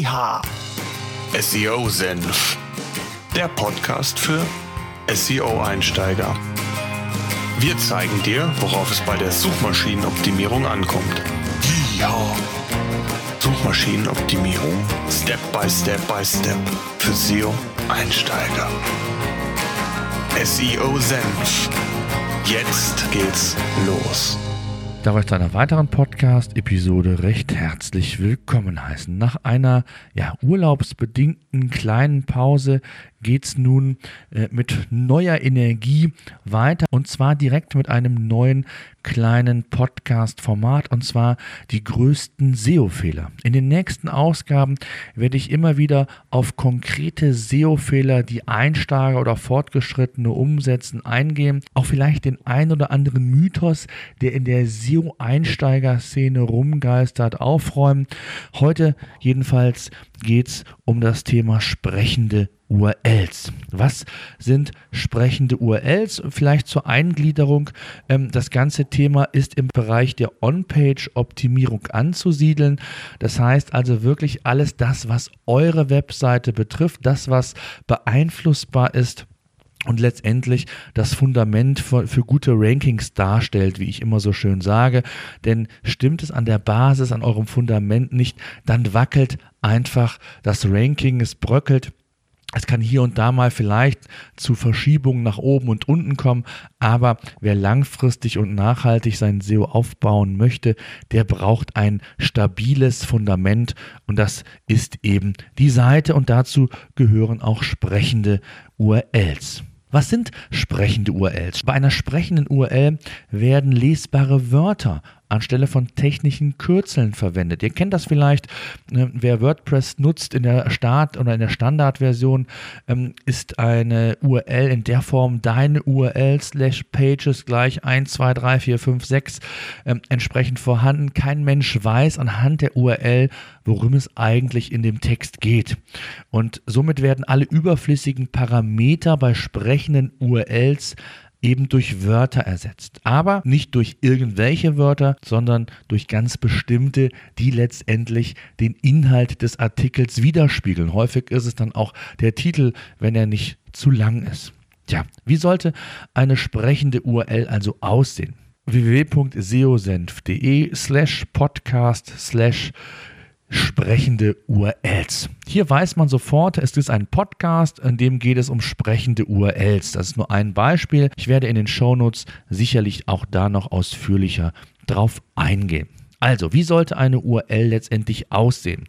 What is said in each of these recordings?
Yeehaw! SEO Senf, der Podcast für SEO-Einsteiger. Wir zeigen dir, worauf es bei der Suchmaschinenoptimierung ankommt. Yeehaw! Suchmaschinenoptimierung Step by Step by Step für SEO-Einsteiger. SEO Senf. Jetzt geht's los darf ich zu einer weiteren Podcast-Episode recht herzlich willkommen heißen. Nach einer ja, urlaubsbedingten kleinen Pause geht es nun äh, mit neuer Energie weiter und zwar direkt mit einem neuen kleinen Podcast-Format und zwar die größten SEO-Fehler. In den nächsten Ausgaben werde ich immer wieder auf konkrete SEO-Fehler, die Einsteiger oder Fortgeschrittene umsetzen, eingehen. Auch vielleicht den ein oder anderen Mythos, der in der SEO-Einsteiger-Szene rumgeistert, aufräumen. Heute jedenfalls geht es um das Thema sprechende URLs. Was sind sprechende URLs? Vielleicht zur Eingliederung. Ähm, das ganze Thema ist im Bereich der On-Page-Optimierung anzusiedeln. Das heißt also wirklich alles das, was eure Webseite betrifft, das, was beeinflussbar ist und letztendlich das Fundament für, für, gute Rankings darstellt, wie ich immer so schön sage. Denn stimmt es an der Basis, an eurem Fundament nicht, dann wackelt einfach das Ranking, es bröckelt. Es kann hier und da mal vielleicht zu Verschiebungen nach oben und unten kommen, aber wer langfristig und nachhaltig sein SEO aufbauen möchte, der braucht ein stabiles Fundament und das ist eben die Seite und dazu gehören auch sprechende URLs. Was sind sprechende URLs? Bei einer sprechenden URL werden lesbare Wörter anstelle von technischen Kürzeln verwendet. Ihr kennt das vielleicht, äh, wer WordPress nutzt in der Start- oder in der Standardversion, ähm, ist eine URL in der Form deine URL slash pages gleich 1, 2, 3, 4, 5, 6 ähm, entsprechend vorhanden. Kein Mensch weiß anhand der URL, worum es eigentlich in dem Text geht. Und somit werden alle überflüssigen Parameter bei sprechenden URLs eben durch Wörter ersetzt. Aber nicht durch irgendwelche Wörter, sondern durch ganz bestimmte, die letztendlich den Inhalt des Artikels widerspiegeln. Häufig ist es dann auch der Titel, wenn er nicht zu lang ist. Tja, wie sollte eine sprechende URL also aussehen? www.seosenf.de slash podcast slash sprechende URLs. Hier weiß man sofort, es ist ein Podcast, in dem geht es um sprechende URLs. Das ist nur ein Beispiel. Ich werde in den Shownotes sicherlich auch da noch ausführlicher drauf eingehen. Also, wie sollte eine URL letztendlich aussehen?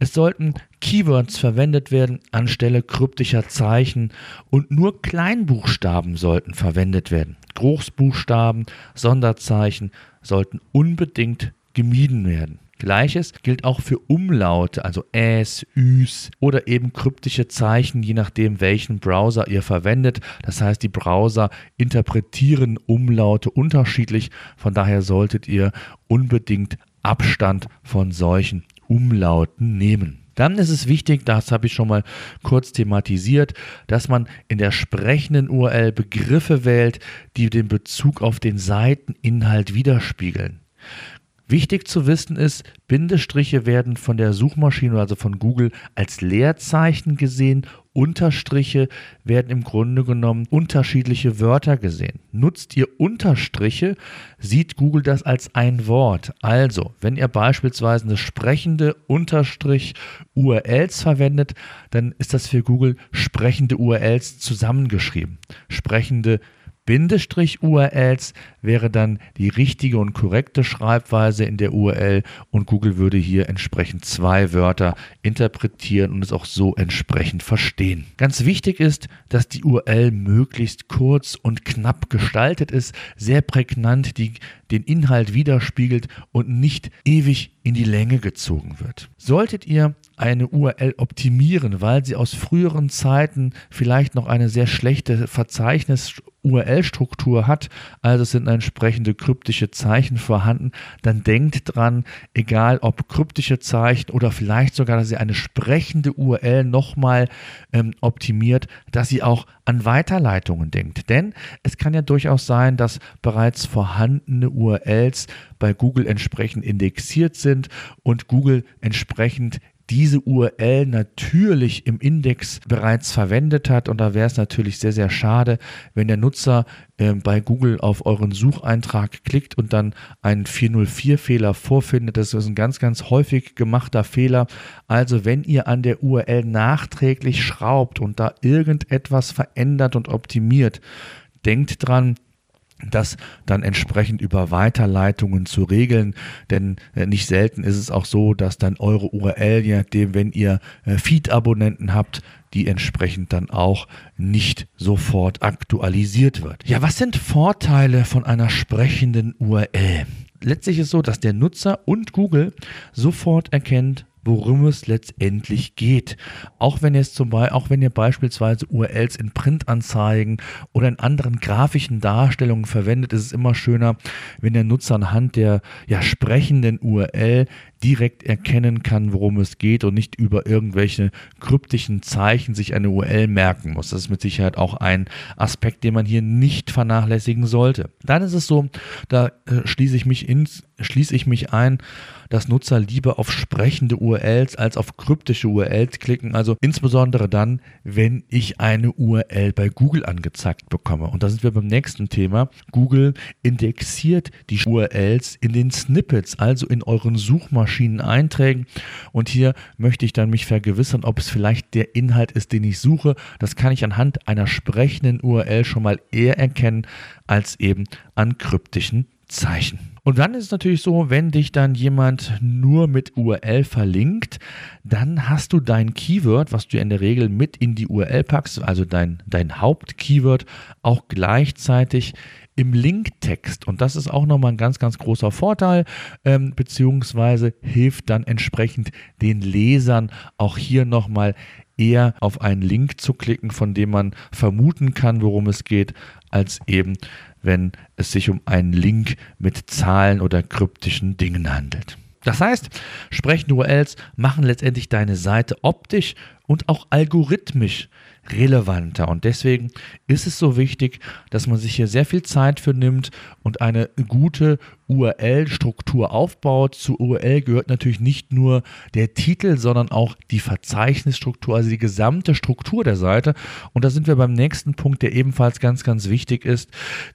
Es sollten Keywords verwendet werden anstelle kryptischer Zeichen und nur Kleinbuchstaben sollten verwendet werden. Großbuchstaben, Sonderzeichen sollten unbedingt gemieden werden. Gleiches gilt auch für Umlaute, also Äs, Üs oder eben kryptische Zeichen, je nachdem, welchen Browser ihr verwendet. Das heißt, die Browser interpretieren Umlaute unterschiedlich. Von daher solltet ihr unbedingt Abstand von solchen Umlauten nehmen. Dann ist es wichtig, das habe ich schon mal kurz thematisiert, dass man in der sprechenden URL Begriffe wählt, die den Bezug auf den Seiteninhalt widerspiegeln. Wichtig zu wissen ist, Bindestriche werden von der Suchmaschine, also von Google, als Leerzeichen gesehen. Unterstriche werden im Grunde genommen unterschiedliche Wörter gesehen. Nutzt ihr Unterstriche, sieht Google das als ein Wort. Also, wenn ihr beispielsweise eine sprechende Unterstrich URLs verwendet, dann ist das für Google sprechende URLs zusammengeschrieben. Sprechende Bindestrich-URLs wäre dann die richtige und korrekte Schreibweise in der URL und Google würde hier entsprechend zwei Wörter interpretieren und es auch so entsprechend verstehen. Ganz wichtig ist, dass die URL möglichst kurz und knapp gestaltet ist, sehr prägnant die, den Inhalt widerspiegelt und nicht ewig in die Länge gezogen wird. Solltet ihr eine URL optimieren, weil sie aus früheren Zeiten vielleicht noch eine sehr schlechte Verzeichnis URL-Struktur hat, also sind entsprechende kryptische Zeichen vorhanden, dann denkt dran, egal ob kryptische Zeichen oder vielleicht sogar, dass ihr eine sprechende URL nochmal ähm, optimiert, dass sie auch an Weiterleitungen denkt. Denn es kann ja durchaus sein, dass bereits vorhandene URLs bei Google entsprechend indexiert sind und Google entsprechend diese URL natürlich im Index bereits verwendet hat. Und da wäre es natürlich sehr, sehr schade, wenn der Nutzer äh, bei Google auf euren Sucheintrag klickt und dann einen 404-Fehler vorfindet. Das ist ein ganz, ganz häufig gemachter Fehler. Also wenn ihr an der URL nachträglich schraubt und da irgendetwas verändert und optimiert, denkt dran, das dann entsprechend über Weiterleitungen zu regeln. Denn äh, nicht selten ist es auch so, dass dann eure URL, je nachdem, wenn ihr äh, Feed-Abonnenten habt, die entsprechend dann auch nicht sofort aktualisiert wird. Ja, was sind Vorteile von einer sprechenden URL? Letztlich ist es so, dass der Nutzer und Google sofort erkennt, worum es letztendlich geht. Auch wenn, zum auch wenn ihr beispielsweise URLs in Printanzeigen oder in anderen grafischen Darstellungen verwendet, ist es immer schöner, wenn der Nutzer anhand der ja, sprechenden URL direkt erkennen kann, worum es geht und nicht über irgendwelche kryptischen Zeichen sich eine URL merken muss. Das ist mit Sicherheit auch ein Aspekt, den man hier nicht vernachlässigen sollte. Dann ist es so, da äh, schließe ich mich ins, schließe ich mich ein, dass Nutzer lieber auf sprechende URLs als auf kryptische URLs klicken. Also insbesondere dann, wenn ich eine URL bei Google angezeigt bekomme. Und da sind wir beim nächsten Thema. Google indexiert die URLs in den Snippets, also in euren Suchmaschineneinträgen. Und hier möchte ich dann mich vergewissern, ob es vielleicht der Inhalt ist, den ich suche. Das kann ich anhand einer sprechenden URL schon mal eher erkennen als eben an kryptischen Zeichen. Und dann ist es natürlich so, wenn dich dann jemand nur mit URL verlinkt, dann hast du dein Keyword, was du in der Regel mit in die URL packst, also dein, dein Hauptkeyword, auch gleichzeitig im Linktext. Und das ist auch nochmal ein ganz, ganz großer Vorteil, ähm, beziehungsweise hilft dann entsprechend den Lesern auch hier nochmal eher auf einen Link zu klicken, von dem man vermuten kann, worum es geht, als eben wenn es sich um einen Link mit Zahlen oder kryptischen Dingen handelt. Das heißt, sprechende URLs machen letztendlich deine Seite optisch und auch algorithmisch relevanter. Und deswegen ist es so wichtig, dass man sich hier sehr viel Zeit für nimmt und eine gute URL-Struktur aufbaut. Zu URL gehört natürlich nicht nur der Titel, sondern auch die Verzeichnisstruktur, also die gesamte Struktur der Seite. Und da sind wir beim nächsten Punkt, der ebenfalls ganz, ganz wichtig ist,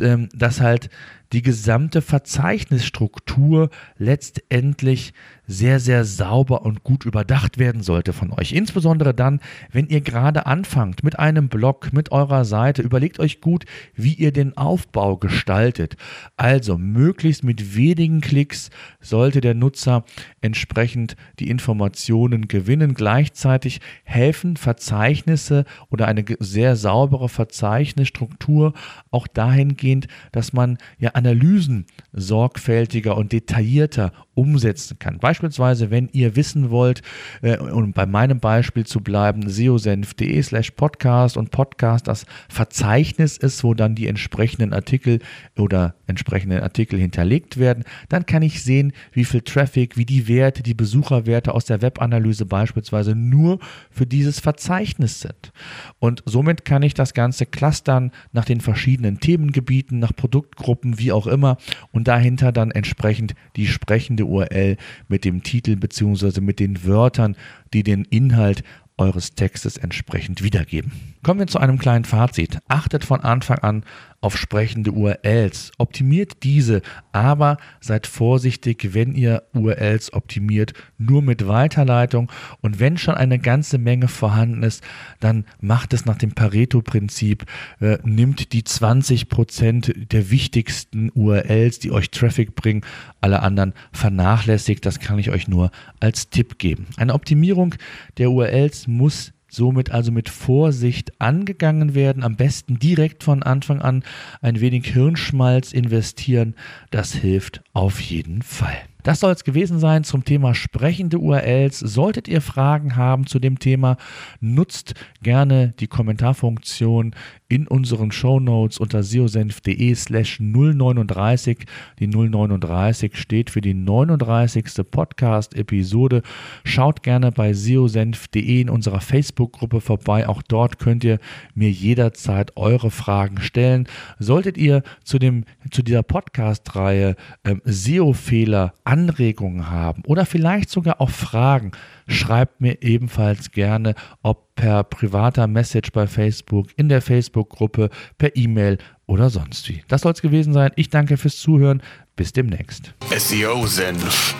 ähm, dass halt die gesamte Verzeichnisstruktur letztendlich sehr, sehr sauber und gut überdacht werden sollte von euch. Insbesondere dann, wenn ihr gerade anfangt mit einem Blog, mit eurer Seite. Überlegt euch gut, wie ihr den Aufbau gestaltet. Also möglichst mit wenigen Klicks sollte der Nutzer entsprechend die Informationen gewinnen. Gleichzeitig helfen Verzeichnisse oder eine sehr saubere Verzeichnisstruktur auch dahingehend, dass man ja Analysen sorgfältiger und detaillierter umsetzen kann. Beispielsweise, wenn ihr wissen wollt, äh, um bei meinem Beispiel zu bleiben, seosenf.de slash podcast und Podcast das Verzeichnis ist, wo dann die entsprechenden Artikel oder entsprechenden Artikel hinterlegt werden, dann kann ich sehen, wie viel Traffic, wie die Werte, die Besucherwerte aus der Webanalyse beispielsweise nur für dieses Verzeichnis sind. Und somit kann ich das Ganze clustern nach den verschiedenen Themengebieten, nach Produktgruppen, wie auch immer und dahinter dann entsprechend die sprechende URL mit dem Titel bzw. mit den Wörtern, die den Inhalt eures Textes entsprechend wiedergeben. Kommen wir zu einem kleinen Fazit. Achtet von Anfang an auf sprechende URLs. Optimiert diese, aber seid vorsichtig, wenn ihr URLs optimiert, nur mit Weiterleitung. Und wenn schon eine ganze Menge vorhanden ist, dann macht es nach dem Pareto-Prinzip. Äh, nimmt die 20% der wichtigsten URLs, die euch Traffic bringen, alle anderen vernachlässigt. Das kann ich euch nur als Tipp geben. Eine Optimierung der URLs muss somit also mit Vorsicht angegangen werden, am besten direkt von Anfang an ein wenig Hirnschmalz investieren, das hilft auf jeden Fall. Das soll es gewesen sein zum Thema sprechende URLs. Solltet ihr Fragen haben zu dem Thema, nutzt gerne die Kommentarfunktion in unseren Show Notes unter seosenf.de slash 039. Die 039 steht für die 39. Podcast-Episode. Schaut gerne bei seosenf.de in unserer Facebook-Gruppe vorbei. Auch dort könnt ihr mir jederzeit eure Fragen stellen. Solltet ihr zu, dem, zu dieser Podcast-Reihe ähm, SEO-Fehler Anregungen haben oder vielleicht sogar auch Fragen, schreibt mir ebenfalls gerne, ob per privater Message bei Facebook, in der Facebook-Gruppe, per E-Mail oder sonst wie. Das soll es gewesen sein. Ich danke fürs Zuhören. Bis demnächst. SEO Senf,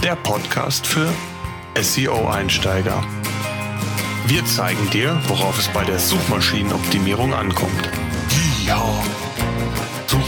der Podcast für SEO-Einsteiger. Wir zeigen dir, worauf es bei der Suchmaschinenoptimierung ankommt. Ja.